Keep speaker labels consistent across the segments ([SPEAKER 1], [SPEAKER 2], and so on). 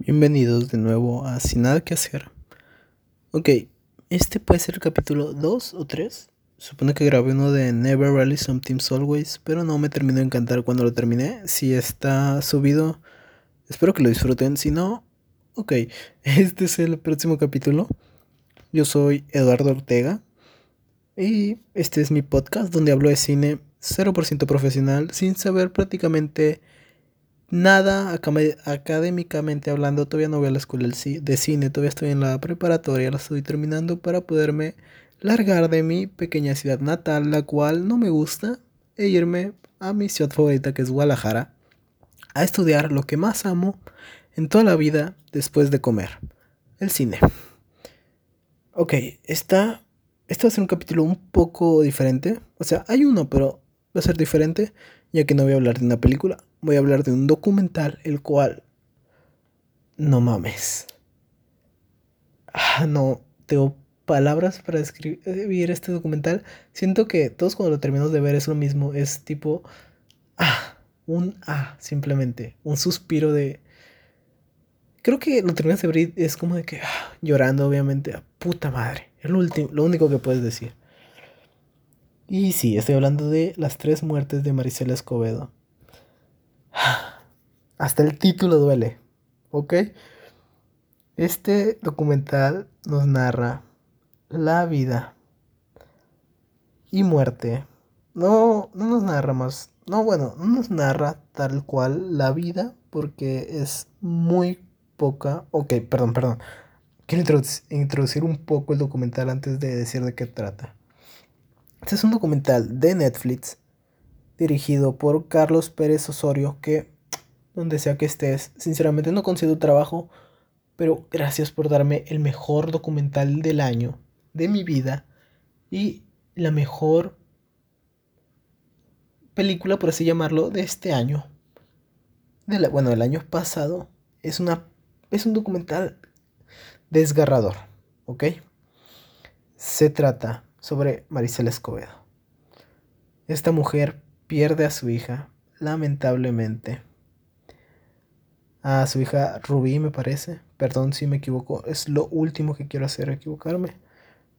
[SPEAKER 1] Bienvenidos de nuevo a Sin nada que hacer. Ok, este puede ser el capítulo 2 o 3. Supone que grabé uno de Never Rally Sometimes Always, pero no me terminó de encantar cuando lo terminé. Si está subido, espero que lo disfruten. Si no, ok, este es el próximo capítulo. Yo soy Eduardo Ortega y este es mi podcast donde hablo de cine 0% profesional sin saber prácticamente nada académicamente hablando, todavía no voy a la escuela de cine, todavía estoy en la preparatoria, la estoy terminando para poderme largar de mi pequeña ciudad natal, la cual no me gusta, e irme a mi ciudad favorita que es Guadalajara, a estudiar lo que más amo en toda la vida después de comer, el cine. Ok, esta, este va a ser un capítulo un poco diferente, o sea, hay uno, pero va a ser diferente, ya que no voy a hablar de una película, voy a hablar de un documental, el cual... No mames. Ah, no, tengo palabras para escribir este documental. Siento que todos cuando lo terminamos de ver es lo mismo. Es tipo... Ah, un ah, simplemente. Un suspiro de... Creo que lo terminas de ver es como de que... Ah, llorando, obviamente. A puta madre. Es lo, último, lo único que puedes decir. Y sí, estoy hablando de las tres muertes de Maricela Escobedo. Hasta el título duele, ¿ok? Este documental nos narra la vida y muerte. No, no nos narra más. No, bueno, no nos narra tal cual la vida porque es muy poca. Ok, perdón, perdón. Quiero introducir un poco el documental antes de decir de qué trata. Este es un documental de Netflix dirigido por Carlos Pérez Osorio, que donde sea que estés, sinceramente no consigo trabajo, pero gracias por darme el mejor documental del año, de mi vida, y la mejor película, por así llamarlo, de este año. Bueno, del año pasado. Es, una, es un documental desgarrador, ¿ok? Se trata sobre Maricela Escobedo. Esta mujer pierde a su hija, lamentablemente. A su hija Rubí, me parece. Perdón si me equivoco. Es lo último que quiero hacer, equivocarme.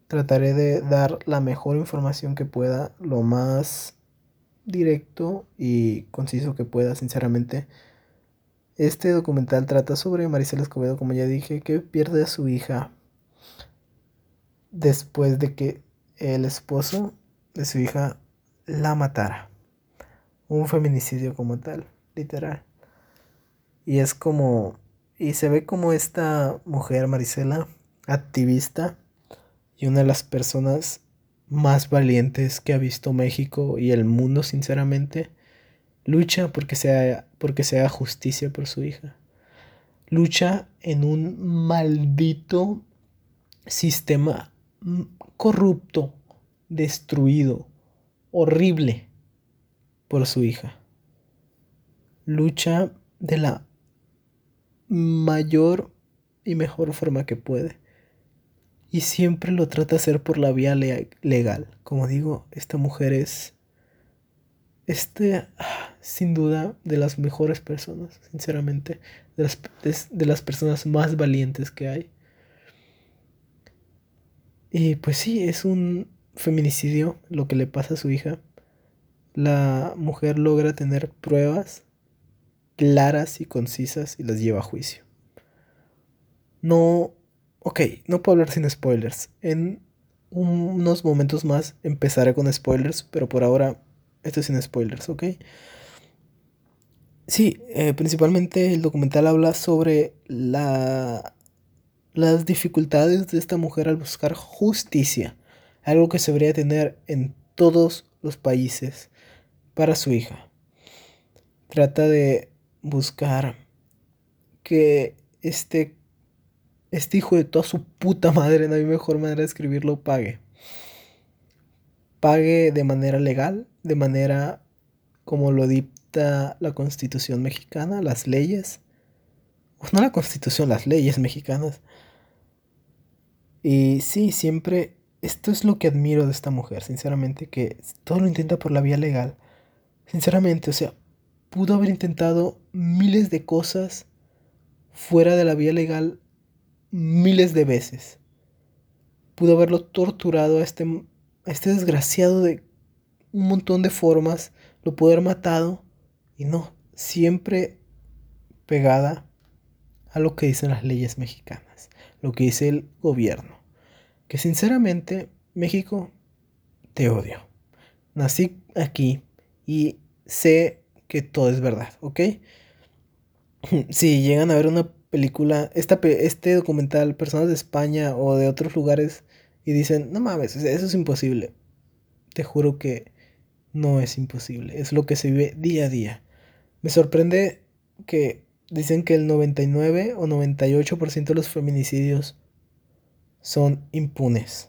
[SPEAKER 1] Trataré de dar la mejor información que pueda, lo más directo y conciso que pueda, sinceramente. Este documental trata sobre Maricela Escobedo, como ya dije, que pierde a su hija después de que el esposo de su hija la matara un feminicidio como tal, literal. Y es como, y se ve como esta mujer, Marisela, activista y una de las personas más valientes que ha visto México y el mundo, sinceramente, lucha porque se, porque se haga justicia por su hija. Lucha en un maldito sistema corrupto, destruido, horrible por su hija. Lucha de la mayor y mejor forma que puede. Y siempre lo trata de hacer por la vía legal. Como digo, esta mujer es, este, sin duda, de las mejores personas, sinceramente, de las, de las personas más valientes que hay. Y pues sí, es un feminicidio lo que le pasa a su hija la mujer logra tener pruebas claras y concisas y las lleva a juicio. No, ok, no puedo hablar sin spoilers. En unos momentos más empezaré con spoilers, pero por ahora esto es sin spoilers, ¿ok? Sí, eh, principalmente el documental habla sobre la, las dificultades de esta mujer al buscar justicia, algo que se debería tener en todos los países para su hija. Trata de buscar que este, este hijo de toda su puta madre, no hay mejor manera de escribirlo, pague. Pague de manera legal, de manera como lo dicta la constitución mexicana, las leyes. No la constitución, las leyes mexicanas. Y sí, siempre, esto es lo que admiro de esta mujer, sinceramente, que todo lo intenta por la vía legal Sinceramente, o sea, pudo haber intentado miles de cosas fuera de la vía legal miles de veces. Pudo haberlo torturado a este, a este desgraciado de un montón de formas, lo pudo haber matado y no, siempre pegada a lo que dicen las leyes mexicanas, lo que dice el gobierno. Que sinceramente, México, te odio. Nací aquí y sé que todo es verdad, ¿ok? Si llegan a ver una película, esta, este documental, personas de España o de otros lugares, y dicen, no mames, eso es imposible. Te juro que no es imposible, es lo que se vive día a día. Me sorprende que dicen que el 99 o 98% de los feminicidios son impunes.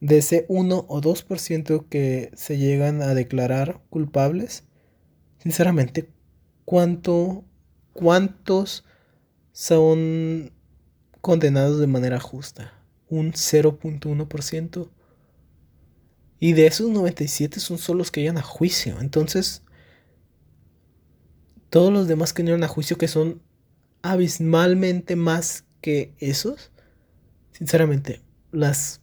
[SPEAKER 1] De ese 1 o 2% que se llegan a declarar culpables, sinceramente, ¿cuánto, ¿cuántos son condenados de manera justa? Un 0.1%. Y de esos 97 son solo los que llegan a juicio. Entonces, todos los demás que llegan a juicio, que son abismalmente más que esos, sinceramente, las,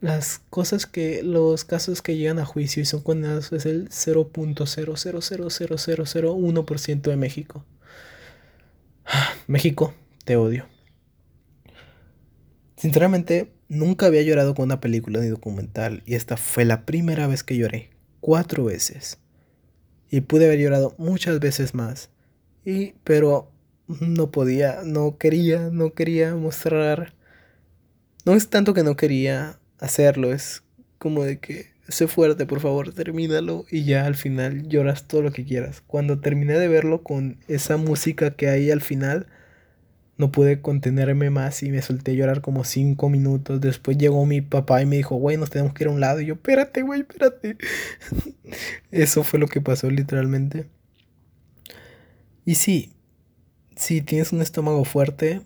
[SPEAKER 1] las cosas que, los casos que llegan a juicio y son condenados es el 0.0000001% de México. México, te odio. Sinceramente, nunca había llorado con una película ni documental y esta fue la primera vez que lloré. Cuatro veces. Y pude haber llorado muchas veces más. Y, pero no podía, no quería, no quería mostrar. No es tanto que no quería hacerlo, es como de que sé fuerte, por favor, termínalo y ya al final lloras todo lo que quieras. Cuando terminé de verlo con esa música que hay al final, no pude contenerme más y me solté a llorar como cinco minutos. Después llegó mi papá y me dijo, güey, nos tenemos que ir a un lado. Y yo, espérate, güey, espérate. Eso fue lo que pasó literalmente. Y sí, si tienes un estómago fuerte,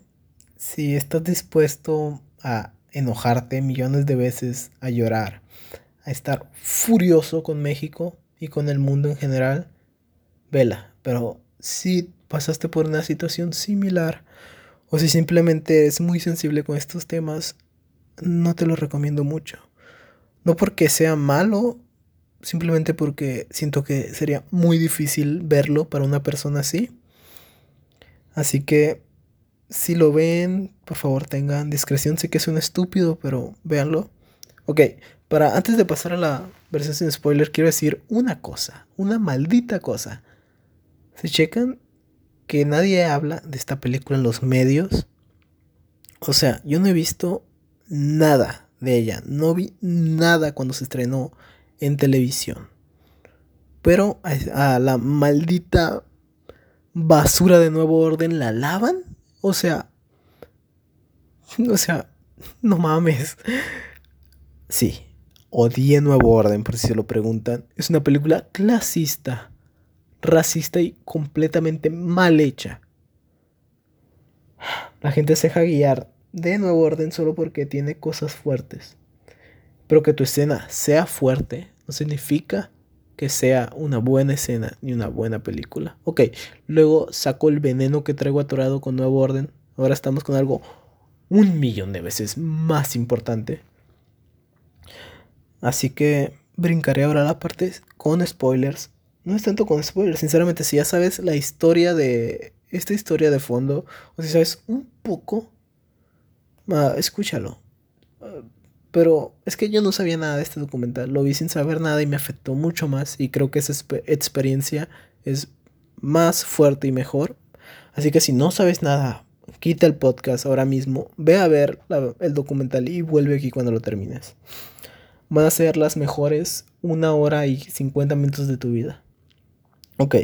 [SPEAKER 1] si estás dispuesto a enojarte millones de veces, a llorar, a estar furioso con México y con el mundo en general, vela. Pero si pasaste por una situación similar, o si simplemente eres muy sensible con estos temas, no te lo recomiendo mucho. No porque sea malo, simplemente porque siento que sería muy difícil verlo para una persona así. Así que si lo ven, por favor tengan discreción. Sé que es un estúpido, pero véanlo. Ok, para antes de pasar a la versión sin spoiler, quiero decir una cosa, una maldita cosa. Se checan que nadie habla de esta película en los medios. O sea, yo no he visto nada de ella. No vi nada cuando se estrenó en televisión. Pero a, la maldita basura de nuevo orden la lavan. O sea, o sea, no mames. Sí, odié Nuevo Orden, por si se lo preguntan. Es una película clasista racista y completamente mal hecha. La gente se deja guiar de nuevo orden solo porque tiene cosas fuertes. Pero que tu escena sea fuerte no significa que sea una buena escena ni una buena película. Ok, luego saco el veneno que traigo atorado con nuevo orden. Ahora estamos con algo un millón de veces más importante. Así que brincaré ahora la parte con spoilers no es tanto con spoilers, sinceramente, si ya sabes la historia de. Esta historia de fondo, o si sabes un poco, escúchalo. Ah, pero es que yo no sabía nada de este documental, lo vi sin saber nada y me afectó mucho más. Y creo que esa experiencia es más fuerte y mejor. Así que si no sabes nada, quita el podcast ahora mismo, ve a ver el documental y vuelve aquí cuando lo termines. Van a ser las mejores una hora y 50 minutos de tu vida. Ok.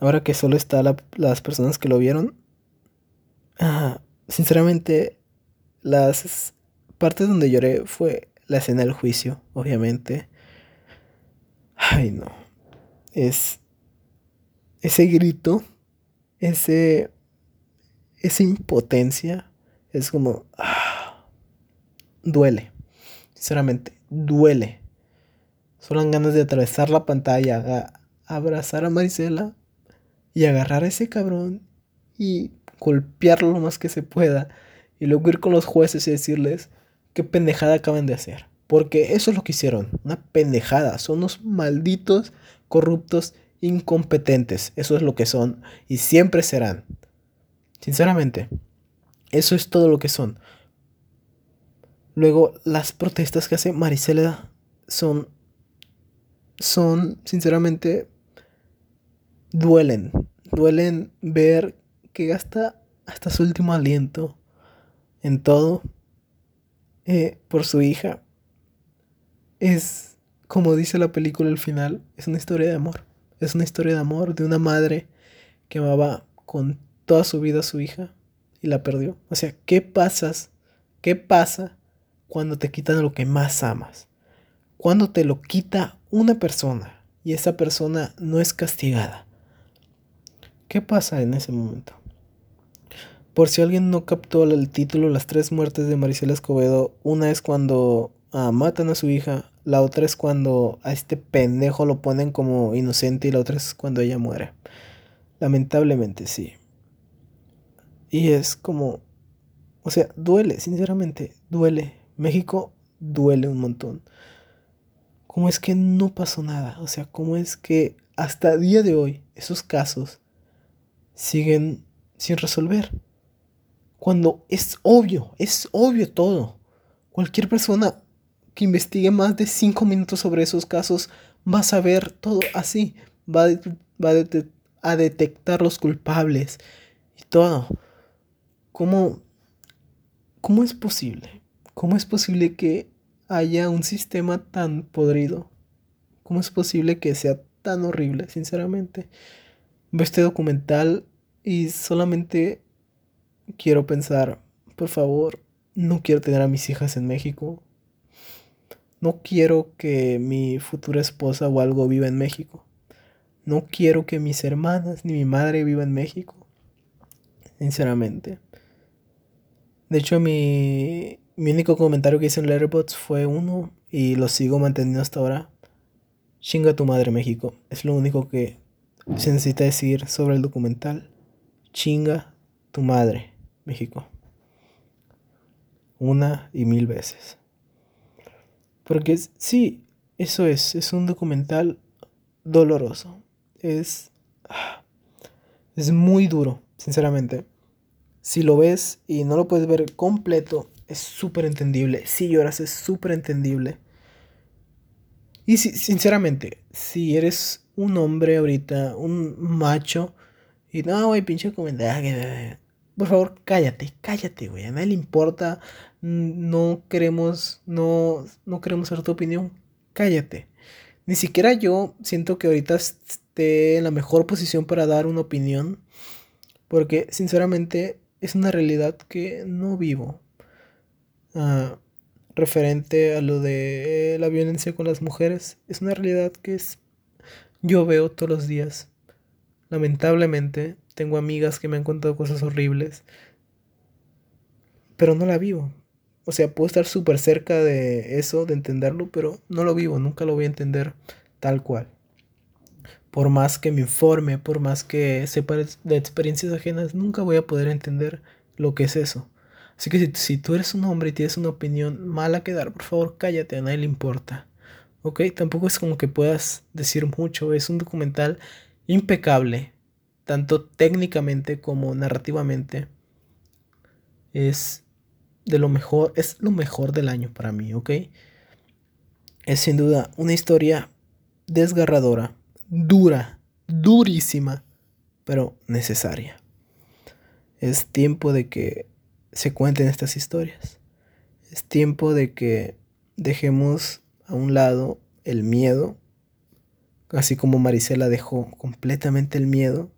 [SPEAKER 1] Ahora que solo están las personas que lo vieron. Ah, sinceramente, las partes donde lloré fue la escena del juicio, obviamente. Ay, no. Es. Ese grito. Ese. Esa impotencia. Es como. Ah, duele. Sinceramente, duele. Solo dan ganas de atravesar la pantalla abrazar a Marisela y agarrar a ese cabrón y golpearlo lo más que se pueda y luego ir con los jueces y decirles qué pendejada acaban de hacer. Porque eso es lo que hicieron, una pendejada. Son unos malditos, corruptos, incompetentes. Eso es lo que son y siempre serán. Sinceramente, eso es todo lo que son. Luego, las protestas que hace Marisela son, son, sinceramente, duelen. Duelen ver que gasta hasta su último aliento en todo eh, por su hija. Es, como dice la película al final, es una historia de amor. Es una historia de amor de una madre que amaba con toda su vida a su hija y la perdió. O sea, ¿qué pasas? ¿Qué pasa cuando te quitan lo que más amas? Cuando te lo quita una persona y esa persona no es castigada. ¿Qué pasa en ese momento? Por si alguien no captó el título, las tres muertes de Maricela Escobedo, una es cuando ah, matan a su hija, la otra es cuando a este pendejo lo ponen como inocente y la otra es cuando ella muere. Lamentablemente, sí. Y es como, o sea, duele, sinceramente, duele. México duele un montón. ¿Cómo es que no pasó nada? O sea, ¿cómo es que hasta el día de hoy esos casos siguen sin resolver? Cuando es obvio, es obvio todo. Cualquier persona que investigue más de cinco minutos sobre esos casos va a saber todo así. Va, a, detectar los culpables y todo. ¿Cómo, ¿Cómo es posible? ¿Cómo es posible que haya un sistema tan podrido? ¿Cómo es posible que sea tan horrible, sinceramente? Veo este documental y solamente quiero pensar, por favor, no quiero tener a mis hijas en México. No quiero que mi futura esposa o algo viva en México. No quiero que mis hermanas ni mi madre viva en México. Sinceramente. De hecho, mi, mi único comentario que hice en Letterboxd fue uno y lo sigo manteniendo hasta ahora. Chinga tu madre México. Es lo único que se necesita decir sobre el documental. Chinga tu madre. México. Una y mil veces. Porque sí, eso es, es un documental doloroso. Es, es muy duro, sinceramente. Si lo ves y no lo puedes ver completo, es súper entendible. Si lloras, es súper entendible. Y si, sinceramente, si eres un hombre ahorita, un macho, y no, güey, pinche comentario, por favor, cállate, cállate, güey. A nadie le importa. No queremos, no, no queremos saber tu opinión. Cállate. Ni siquiera yo siento que ahorita esté en la mejor posición para dar una opinión. Porque sinceramente es una realidad que no vivo. Ah, referente a lo de la violencia con las mujeres. Es una realidad que es, yo veo todos los días. Lamentablemente tengo amigas que me han contado cosas horribles, pero no la vivo. O sea, puedo estar súper cerca de eso, de entenderlo, pero no lo vivo, nunca lo voy a entender tal cual. Por más que me informe, por más que sepa de experiencias ajenas, nunca voy a poder entender lo que es eso. Así que si, si, tú eres un hombre y tienes una opinión mala que dar, por favor cállate, a nadie le importa. ¿Ok? Tampoco es como que puedas decir mucho, es un documental impecable, tanto técnicamente como narrativamente, es de lo mejor, es lo mejor del año para mí, ¿ok? Es sin duda una historia desgarradora, dura, durísima, pero necesaria. Es tiempo de que se cuenten estas historias. Es tiempo de que dejemos a un lado el miedo, así como Marisela dejó completamente el miedo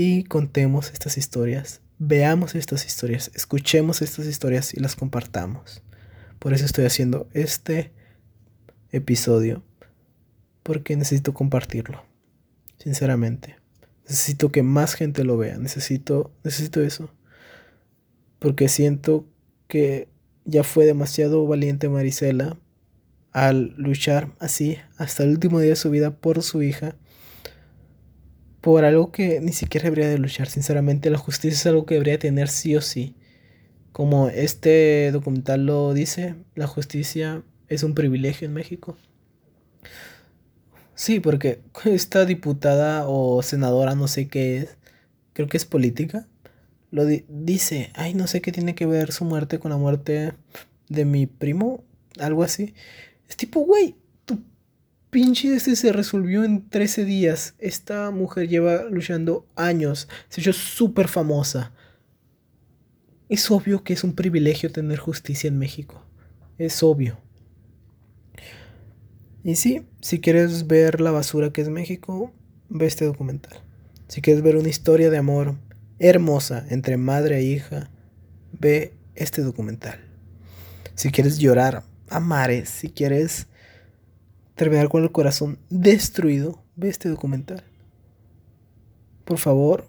[SPEAKER 1] y contemos estas historias, veamos estas historias, escuchemos estas historias y las compartamos. Por eso estoy haciendo este episodio, porque necesito compartirlo, sinceramente. Necesito que más gente lo vea, necesito, necesito eso, porque siento que ya fue demasiado valiente Marisela al luchar así hasta el último día de su vida por su hija por algo que ni siquiera debería de luchar. Sinceramente, la justicia es algo que debería tener sí o sí. Como este documental lo dice, la justicia es un privilegio en México. Sí, porque esta diputada o senadora, no sé qué es, creo que es política, lo dice, ay, no sé qué tiene que ver su muerte con la muerte de mi primo, algo así. Es tipo, güey, pinche este se resolvió en 13 días. Esta mujer lleva luchando años, se hizo súper famosa. Es obvio que es un privilegio tener justicia en México. Es obvio. Y sí, si quieres ver la basura que es México, ve este documental. Si quieres ver una historia de amor hermosa entre madre e hija, ve este documental. Si quieres llorar a mares, si quieres terminar con el corazón destruido, ve este documental. Por favor,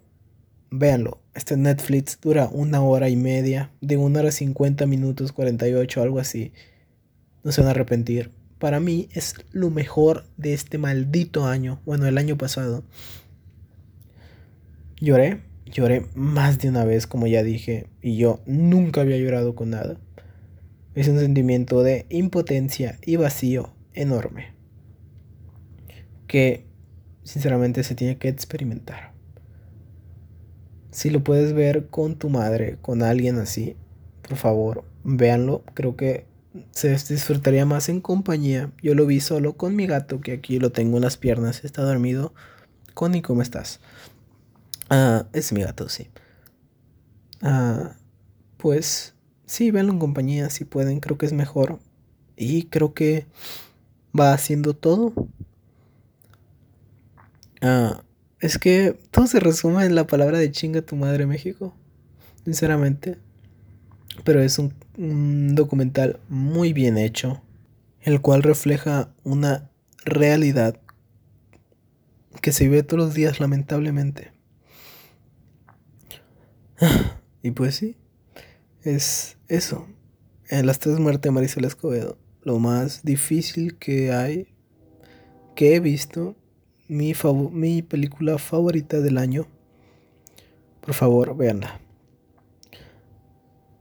[SPEAKER 1] véanlo. Este Netflix dura una hora y media, de una hora cincuenta minutos, 48, algo así. No se van a arrepentir. Para mí es lo mejor de este maldito año, bueno, el año pasado. Lloré, lloré más de una vez, como ya dije, y yo nunca había llorado con nada. Es un sentimiento de impotencia y vacío enorme que sinceramente se tiene que experimentar. Si lo puedes ver con tu madre, con alguien así, por favor, véanlo. Creo que se disfrutaría más en compañía. Yo lo vi solo con mi gato, que aquí lo tengo en las piernas, está dormido. Connie, ¿cómo estás? Ah, es mi gato, sí. Ah, pues sí, véanlo en compañía si pueden, creo que es mejor. Y creo que va haciendo todo. Ah, es que todo se resume en la palabra de chinga tu madre México. Sinceramente. Pero es un, documental muy bien hecho. El cual refleja una realidad que se vive todos los días lamentablemente. Y pues sí, es eso. En las tres muertes de Marisol Escobedo, lo más difícil que hay, que he visto, mi, película favorita del año. Por favor, véanla.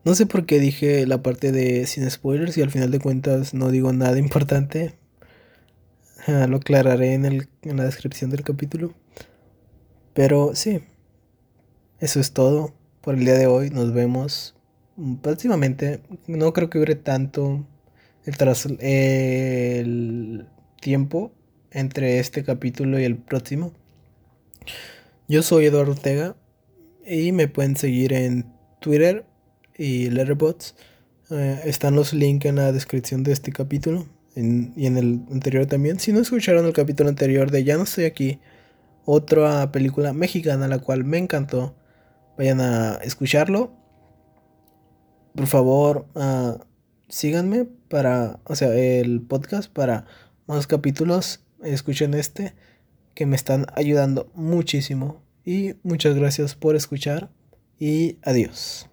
[SPEAKER 1] No sé por qué dije la parte de sin spoilers y al final de cuentas no digo nada importante. Ah, lo aclararé en, el, en la descripción del capítulo. Pero sí, eso es todo por el día de hoy. Nos vemos próximamente. No creo que dure tanto el, el tiempo entre este capítulo y el próximo. Yo soy Eduardo Ortega y me pueden seguir en Twitter y Letterboxd. Eh, están los links en la descripción de este capítulo y en el anterior también. Si no escucharon el capítulo anterior de Ya no estoy aquí, otra película mexicana la cual me encantó, vayan a escucharlo. Por favor, uh, síganme para, o sea, el podcast para más capítulos. Escuchen este que me están ayudando muchísimo. Y muchas gracias por escuchar y adiós.